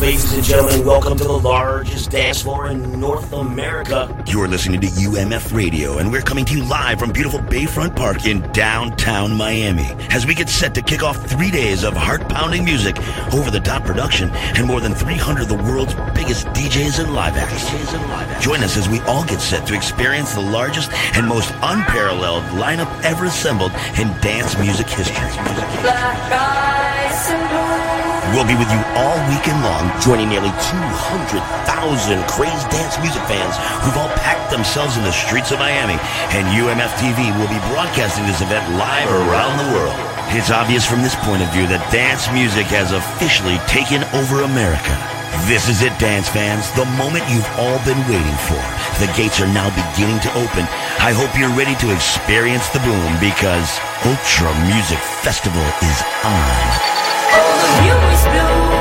Ladies and gentlemen, welcome to the largest dance floor in North America. You're listening to UMF Radio, and we're coming to you live from beautiful Bayfront Park in downtown Miami as we get set to kick off three days of heart pounding music, over the top production, and more than 300 of the world's biggest DJs and live acts. Join us as we all get set to experience the largest and most unparalleled lineup ever assembled in dance music history. We'll be with you all weekend long, joining nearly 200,000 crazed dance music fans who've all packed themselves in the streets of Miami. And UMF TV will be broadcasting this event live around the world. It's obvious from this point of view that dance music has officially taken over America. This is it, dance fans, the moment you've all been waiting for. The gates are now beginning to open. I hope you're ready to experience the boom because Ultra Music Festival is on. You is blue.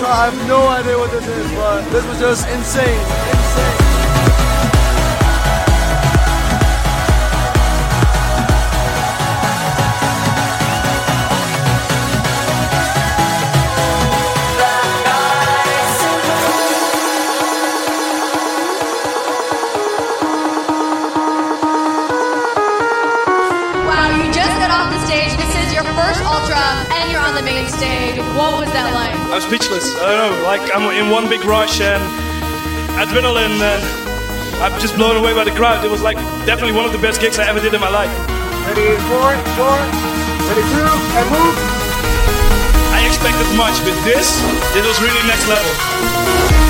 Ultra, I have no idea what this is, but this was just insane. Insane. First Ultra, and you're on the main stage. What was that like? I'm speechless. I don't know. Like I'm in one big rush and adrenaline, and I'm just blown away by the crowd. It was like definitely one of the best gigs I ever did in my life. Ready, four, four. Ready, two, and move. I expected much, but this, this was really next level.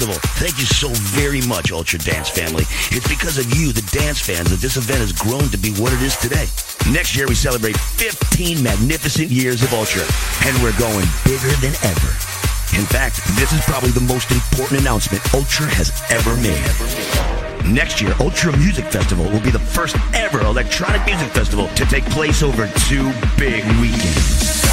festival. Thank you so very much, Ultra Dance family. It's because of you, the dance fans, that this event has grown to be what it is today. Next year, we celebrate 15 magnificent years of Ultra, and we're going bigger than ever. In fact, this is probably the most important announcement Ultra has ever made. Next year, Ultra Music Festival will be the first ever electronic music festival to take place over two big weekends.